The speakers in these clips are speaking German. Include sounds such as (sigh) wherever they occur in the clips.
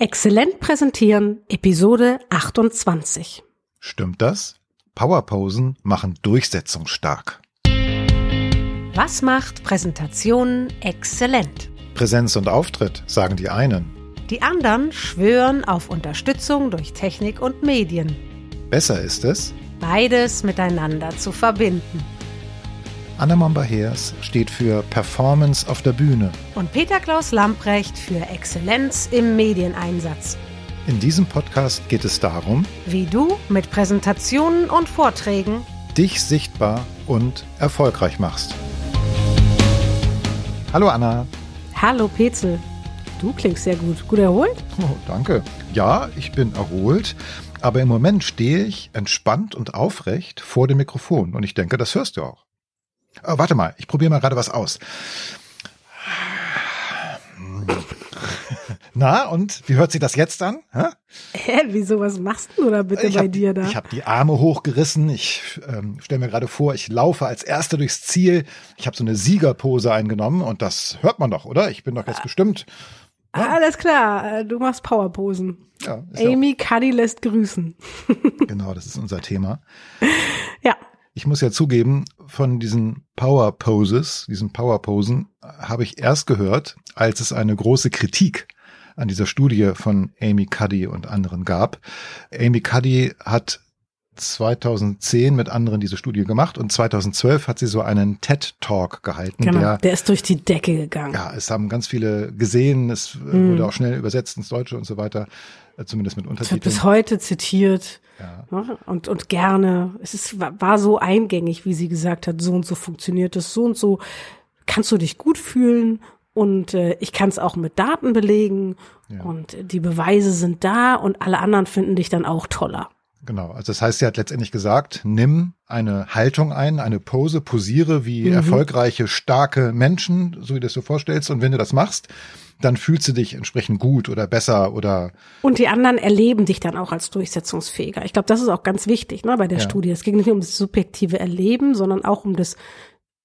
Exzellent präsentieren, Episode 28. Stimmt das? Powerposen machen durchsetzungsstark. Was macht Präsentationen exzellent? Präsenz und Auftritt, sagen die einen. Die anderen schwören auf Unterstützung durch Technik und Medien. Besser ist es, Beides miteinander zu verbinden. Anna Momba-Heers steht für Performance auf der Bühne. Und Peter Klaus Lamprecht für Exzellenz im Medieneinsatz. In diesem Podcast geht es darum, Wie du mit Präsentationen und Vorträgen dich sichtbar und erfolgreich machst. Hallo Anna. Hallo Petzel. Du klingst sehr gut. Gut erholt? Oh, danke. Ja, ich bin erholt, aber im Moment stehe ich entspannt und aufrecht vor dem Mikrofon und ich denke, das hörst du auch. Oh, warte mal, ich probiere mal gerade was aus. Na, und wie hört sich das jetzt an? Hä? Hä, wieso, was machst du da bitte ich bei hab, dir da? Ich habe die Arme hochgerissen. Ich ähm, stelle mir gerade vor, ich laufe als Erster durchs Ziel. Ich habe so eine Siegerpose eingenommen und das hört man doch, oder? Ich bin doch jetzt bestimmt. Alles klar, du machst Powerposen. Ja, ist ja Amy Cuddy lässt grüßen. genau, das ist unser Thema. (laughs) Ja, Ich muss ja zugeben, von diesen Power Poses, diesen Power Posen, habe ich erst gehört, als es eine große Kritik an dieser Studie von Amy Cuddy und anderen gab. Amy Cuddy hat 2010 mit anderen diese Studie gemacht und 2012 hat sie so einen TED Talk gehalten, genau. der Der ist durch die Decke gegangen. ja, es haben ganz viele gesehen, es Mhm. wurde auch schnell übersetzt ins Deutsche und so weiter, äh, zumindest mit Es wird Untertiteln. bis heute zitiert Ja. ne? und, und gerne. Es ist, war so eingängig, wie sie gesagt hat, so und so funktioniert es, so und so kannst du dich gut fühlen und äh, ich kann es auch mit Daten belegen Ja. und die Beweise sind da und alle anderen finden dich dann auch toller. Genau, also das heißt, sie hat letztendlich gesagt, nimm eine Haltung ein, eine Pose, posiere wie Mhm. erfolgreiche, starke Menschen, so wie du es dir vorstellst. Und wenn du das machst, dann fühlst du dich entsprechend gut oder besser oder Und die anderen erleben dich dann auch als durchsetzungsfähiger. Ich glaube, das ist auch ganz wichtig ne, bei der Ja. Studie. Es ging nicht nur um das subjektive Erleben, sondern auch um das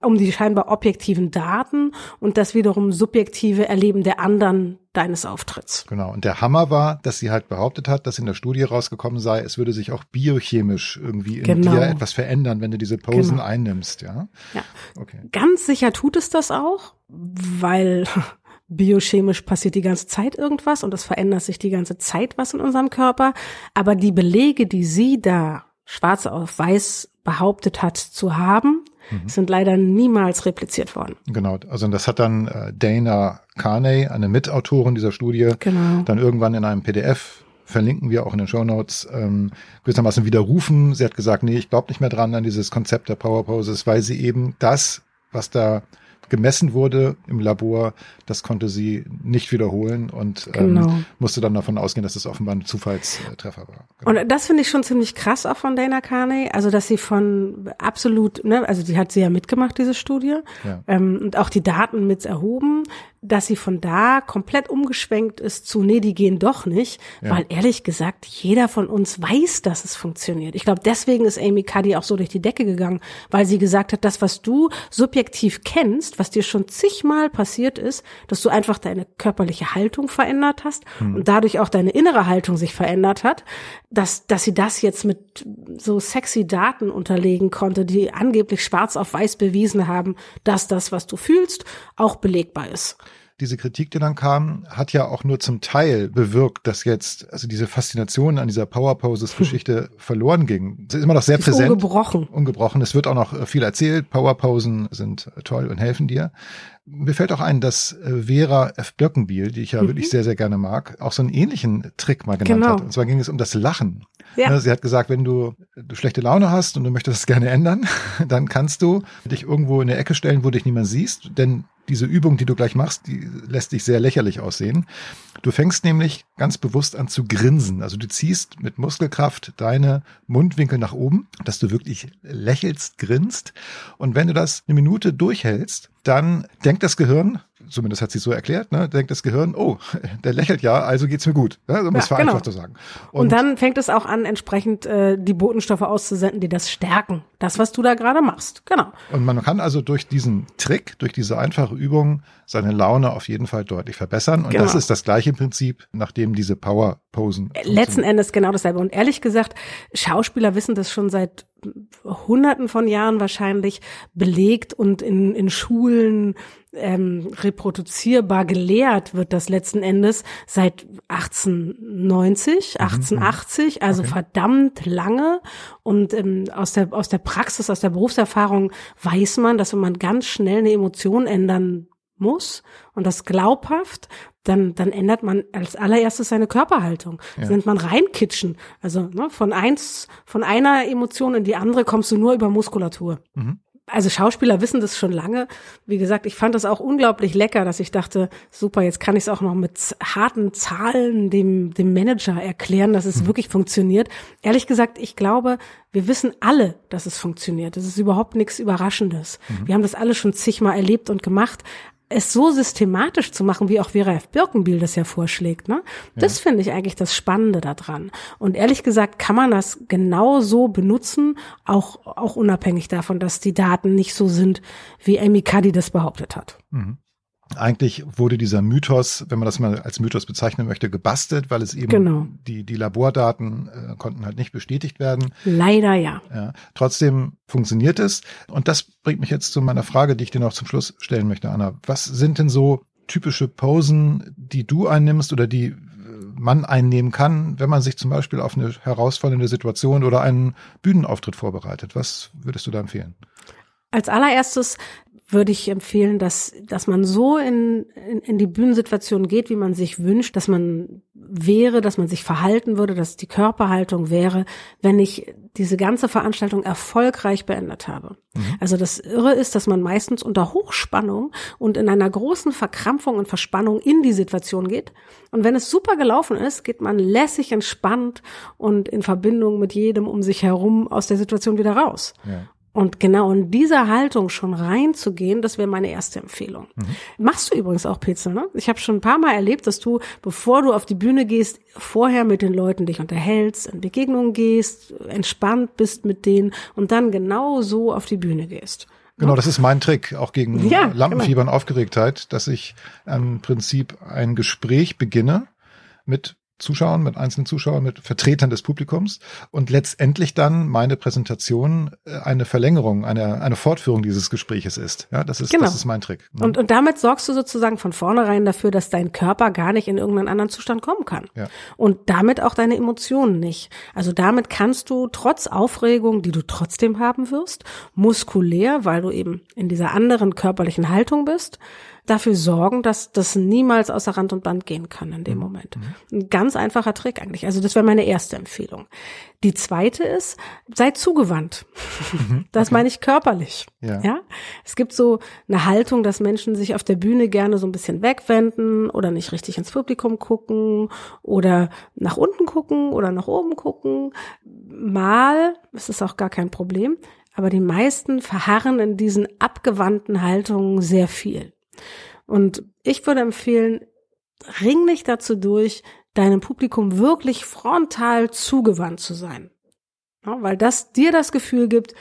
um die scheinbar objektiven Daten und das wiederum subjektive Erleben der anderen deines Auftritts. genau. Und der Hammer war, dass sie halt behauptet hat, dass in der Studie rausgekommen sei, es würde sich auch biochemisch irgendwie in Genau. dir etwas verändern, wenn du diese Posen Genau. einnimmst, ja. Ja. Okay. Ganz sicher tut es das auch, weil (laughs) biochemisch passiert die ganze Zeit irgendwas und es verändert sich die ganze Zeit was in unserem Körper. Aber die Belege, die sie da schwarz auf weiß behauptet hat zu haben, sind leider niemals repliziert worden. Genau, also das hat dann äh, Dana Carney, eine Mitautorin dieser Studie, Genau. dann irgendwann in einem PDF verlinken wir auch in den Show Notes ähm, gewissermaßen widerrufen. Sie hat gesagt, nee, ich glaube nicht mehr dran an dieses Konzept der Power Poses, weil sie eben das, was da gemessen wurde im Labor, das konnte sie nicht wiederholen und Genau. ähm, musste dann davon ausgehen, dass es offenbar ein Zufallstreffer war. Genau. Und das finde ich schon ziemlich krass auch von Dana Carney, also dass sie von absolut, ne, also die hat sie ja mitgemacht, diese Studie, Ja. ähm, und auch die Daten mit erhoben, dass sie von da komplett umgeschwenkt ist zu, nee, die gehen doch nicht, Ja. weil ehrlich gesagt, jeder von uns weiß, dass es funktioniert. Ich glaube, deswegen ist Amy Cuddy auch so durch die Decke gegangen, weil sie gesagt hat, das, was du subjektiv kennst, was dir schon zigmal passiert ist, dass du einfach deine körperliche Haltung verändert hast und dadurch auch deine innere Haltung sich verändert hat, dass, dass sie das jetzt mit so sexy Daten unterlegen konnte, die angeblich schwarz auf weiß bewiesen haben, dass das, was du fühlst, auch belegbar ist. Diese Kritik, die dann kam, hat ja auch nur zum Teil bewirkt, dass jetzt also diese Faszination an dieser Power Poses Geschichte (laughs) verloren ging. Es ist immer noch sehr Ist präsent. ungebrochen. ungebrochen. Es wird auch noch äh, viel erzählt. Powerposen sind äh, toll und helfen dir. Mir fällt auch ein, dass äh, Vera F. Birkenbiel, die ich ja wirklich sehr, sehr gerne mag, auch so einen ähnlichen Trick mal genannt Mhm. Genau. hat. Und zwar ging es um das Lachen. Ja. Ne, Sie hat gesagt, wenn du, du schlechte Laune hast und du möchtest es gerne ändern, (laughs) dann kannst du dich irgendwo in eine Ecke stellen, wo dich niemand siehst, denn diese Übung, die du gleich machst, die lässt dich sehr lächerlich aussehen. Du fängst nämlich ganz bewusst an zu grinsen. Also du ziehst mit Muskelkraft deine Mundwinkel nach oben, dass du wirklich lächelst, grinst. Und wenn du das eine Minute durchhältst, dann denkt das Gehirn, zumindest hat sie so erklärt, ne, denkt das Gehirn, oh, (laughs) der lächelt ja, also geht's mir gut. Ja, um ja, es vereinfacht genau. zu sagen. Und, und, dann fängt es auch an, entsprechend äh, die Botenstoffe auszusenden, die das stärken. Das, was du da gerade machst. Genau. Und man kann also durch diesen Trick, durch diese einfache Übung seine Laune auf jeden Fall deutlich verbessern. Und genau. das ist das gleiche Prinzip, nachdem diese Power-Posen. Letzten Endes genau dasselbe. Und ehrlich gesagt, Schauspieler wissen das schon seit Hunderten von Jahren wahrscheinlich belegt und in, in Schulen ähm, reproduzierbar gelehrt wird das letzten Endes seit 1890, 1880, mhm. also okay. verdammt lange. Und ähm, aus der aus der Praxis, aus der Berufserfahrung weiß man, dass wenn man ganz schnell eine Emotion ändern muss und das glaubhaft, dann, dann ändert man als allererstes seine Körperhaltung. Das ja. nennt man reinkitschen. Also ne, von eins, von einer Emotion in die andere kommst du nur über Muskulatur. Mhm. Also Schauspieler wissen das schon lange. Wie gesagt, ich fand das auch unglaublich lecker, dass ich dachte, super, jetzt kann ich es auch noch mit harten Zahlen dem, dem Manager erklären, dass es mhm. wirklich funktioniert. Ehrlich gesagt, ich glaube, wir wissen alle, dass es funktioniert. Das ist überhaupt nichts Überraschendes. Mhm. Wir haben das alle schon zigmal erlebt und gemacht es so systematisch zu machen, wie auch Vera F. Birkenbiel das ja vorschlägt, ne? Das ja. finde ich eigentlich das Spannende daran. Und ehrlich gesagt kann man das genau so benutzen, auch, auch unabhängig davon, dass die Daten nicht so sind, wie Amy Cuddy das behauptet hat. Mhm eigentlich wurde dieser Mythos, wenn man das mal als Mythos bezeichnen möchte, gebastelt, weil es eben genau. die, die Labordaten äh, konnten halt nicht bestätigt werden. Leider ja. ja. Trotzdem funktioniert es. Und das bringt mich jetzt zu meiner Frage, die ich dir noch zum Schluss stellen möchte, Anna. Was sind denn so typische Posen, die du einnimmst oder die äh, man einnehmen kann, wenn man sich zum Beispiel auf eine herausfordernde Situation oder einen Bühnenauftritt vorbereitet? Was würdest du da empfehlen? Als allererstes würde ich empfehlen, dass, dass man so in, in, in die Bühnensituation geht, wie man sich wünscht, dass man wäre, dass man sich verhalten würde, dass die Körperhaltung wäre, wenn ich diese ganze Veranstaltung erfolgreich beendet habe. Mhm. Also das Irre ist, dass man meistens unter Hochspannung und in einer großen Verkrampfung und Verspannung in die Situation geht. Und wenn es super gelaufen ist, geht man lässig entspannt und in Verbindung mit jedem um sich herum aus der Situation wieder raus. Ja. Und genau in dieser Haltung schon reinzugehen, das wäre meine erste Empfehlung. Mhm. Machst du übrigens auch Pizza, ne? Ich habe schon ein paar Mal erlebt, dass du, bevor du auf die Bühne gehst, vorher mit den Leuten dich unterhältst, in Begegnungen gehst, entspannt bist mit denen und dann genau so auf die Bühne gehst. Genau, das ist mein Trick, auch gegen ja, Lampenfieber genau. und Aufgeregtheit, dass ich im Prinzip ein Gespräch beginne mit Zuschauern, mit einzelnen Zuschauern, mit Vertretern des Publikums und letztendlich dann meine Präsentation äh, eine Verlängerung, eine, eine Fortführung dieses Gespräches ist. Ja, das ist, genau. das ist mein Trick. Mhm. Und, und damit sorgst du sozusagen von vornherein dafür, dass dein Körper gar nicht in irgendeinen anderen Zustand kommen kann. Ja. Und damit auch deine Emotionen nicht. Also damit kannst du trotz Aufregung, die du trotzdem haben wirst, muskulär, weil du eben in dieser anderen körperlichen Haltung bist, dafür sorgen, dass das niemals außer Rand und Band gehen kann in dem mhm. Moment. Mhm. Ein ganz einfacher Trick eigentlich. Also das wäre meine erste Empfehlung. Die zweite ist, sei zugewandt. Mhm. (laughs) Das okay. meine ich körperlich. Ja. ja. Es gibt so eine Haltung, dass Menschen sich auf der Bühne gerne so ein bisschen wegwenden oder nicht richtig ins Publikum gucken oder nach unten gucken oder nach oben gucken. Mal, es ist auch gar kein Problem, aber die meisten verharren in diesen abgewandten Haltungen sehr viel. Und ich würde empfehlen, ring dich dazu durch, deinem Publikum wirklich frontal zugewandt zu sein. Ja, weil das dir das Gefühl gibt,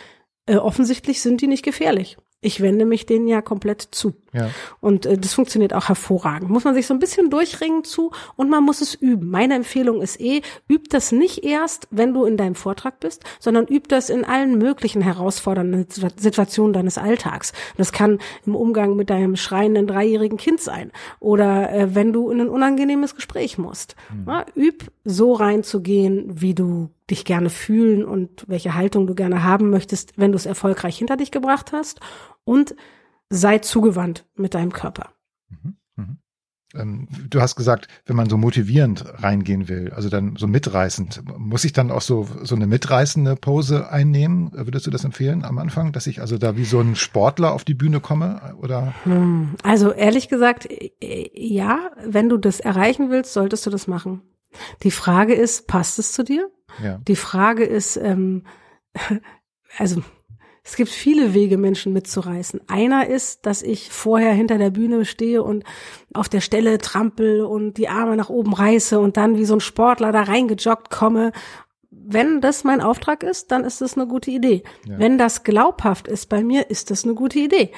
äh, offensichtlich sind die nicht gefährlich ich wende mich denen ja komplett zu. Ja. Und äh, das funktioniert auch hervorragend. Muss man sich so ein bisschen durchringen zu und man muss es üben. Meine Empfehlung ist eh, üb das nicht erst, wenn du in deinem Vortrag bist, sondern üb das in allen möglichen herausfordernden Situationen deines Alltags. Das kann im Umgang mit deinem schreienden dreijährigen Kind sein oder äh, wenn du in ein unangenehmes Gespräch musst. Mhm. Ja, üb so reinzugehen, wie du dich gerne fühlen und welche Haltung du gerne haben möchtest, wenn du es erfolgreich hinter dich gebracht hast und sei zugewandt mit deinem Körper. Mhm, mhm. Ähm, du hast gesagt, wenn man so motivierend reingehen will, also dann so mitreißend, muss ich dann auch so, so eine mitreißende Pose einnehmen? Würdest du das empfehlen am Anfang, dass ich also da wie so ein Sportler auf die Bühne komme oder? Hm, also ehrlich gesagt, ja, wenn du das erreichen willst, solltest du das machen. Die Frage ist, passt es zu dir? Ja. Die Frage ist, ähm, (laughs) also Es gibt viele Wege, Menschen mitzureißen. Einer ist, dass ich vorher hinter der Bühne stehe und auf der Stelle trampel und die Arme nach oben reiße und dann wie so ein Sportler da reingejoggt komme. Wenn das mein Auftrag ist, dann ist das eine gute Idee. Ja. Wenn das glaubhaft ist bei mir, ist das eine gute Idee.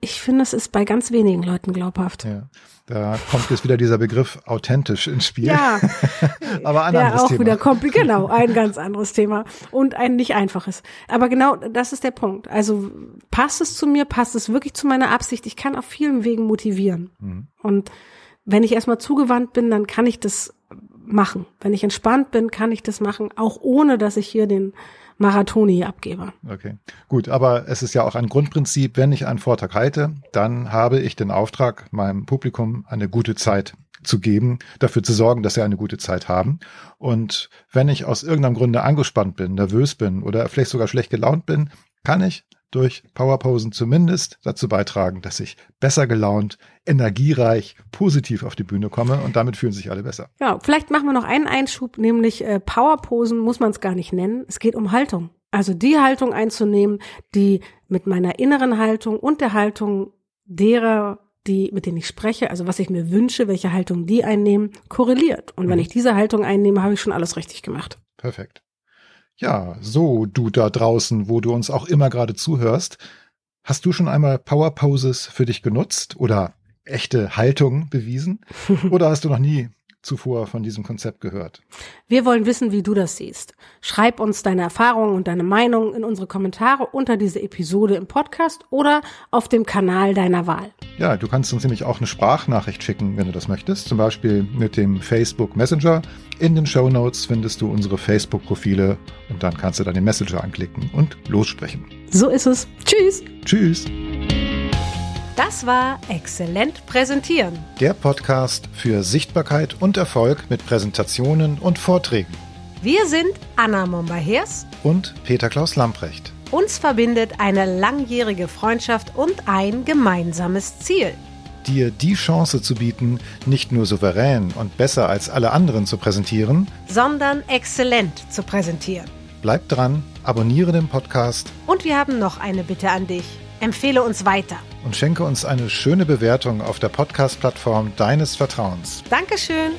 Ich finde, es ist bei ganz wenigen Leuten glaubhaft. Ja. Da kommt jetzt wieder dieser Begriff authentisch ins Spiel. Ja, (laughs) aber ein der anderes auch Thema. wieder kommt, genau, ein ganz anderes Thema und ein nicht einfaches. Aber genau, das ist der Punkt. Also passt es zu mir, passt es wirklich zu meiner Absicht. Ich kann auf vielen Wegen motivieren. Mhm. Und wenn ich erstmal zugewandt bin, dann kann ich das machen. Wenn ich entspannt bin, kann ich das machen, auch ohne dass ich hier den Marathoni abgebe. Okay, gut, aber es ist ja auch ein Grundprinzip, wenn ich einen Vortrag halte, dann habe ich den Auftrag, meinem Publikum eine gute Zeit zu geben, dafür zu sorgen, dass sie eine gute Zeit haben. Und wenn ich aus irgendeinem Grunde angespannt bin, nervös bin oder vielleicht sogar schlecht gelaunt bin, kann ich durch Powerposen zumindest dazu beitragen, dass ich besser gelaunt, energiereich, positiv auf die Bühne komme und damit fühlen sich alle besser. Ja, vielleicht machen wir noch einen Einschub, nämlich äh, Powerposen muss man es gar nicht nennen. Es geht um Haltung. Also die Haltung einzunehmen, die mit meiner inneren Haltung und der Haltung derer, die, mit denen ich spreche, also was ich mir wünsche, welche Haltung die einnehmen, korreliert. Und mhm. wenn ich diese Haltung einnehme, habe ich schon alles richtig gemacht. Perfekt. Ja, so du da draußen, wo du uns auch immer gerade zuhörst, hast du schon einmal Power Poses für dich genutzt oder echte Haltung bewiesen? (laughs) oder hast du noch nie zuvor von diesem Konzept gehört. Wir wollen wissen, wie du das siehst. Schreib uns deine Erfahrungen und deine Meinung in unsere Kommentare unter diese Episode im Podcast oder auf dem Kanal deiner Wahl. Ja, du kannst uns nämlich auch eine Sprachnachricht schicken, wenn du das möchtest. Zum Beispiel mit dem Facebook Messenger. In den Show Notes findest du unsere Facebook-Profile und dann kannst du dann den Messenger anklicken und lossprechen. So ist es. Tschüss. Tschüss. Das war Exzellent Präsentieren. Der Podcast für Sichtbarkeit und Erfolg mit Präsentationen und Vorträgen. Wir sind Anna Momba-Hers und Peter Klaus Lamprecht. Uns verbindet eine langjährige Freundschaft und ein gemeinsames Ziel. Dir die Chance zu bieten, nicht nur souverän und besser als alle anderen zu präsentieren, sondern exzellent zu präsentieren. Bleib dran, abonniere den Podcast. Und wir haben noch eine Bitte an dich. Empfehle uns weiter. Und schenke uns eine schöne Bewertung auf der Podcast-Plattform deines Vertrauens. Dankeschön.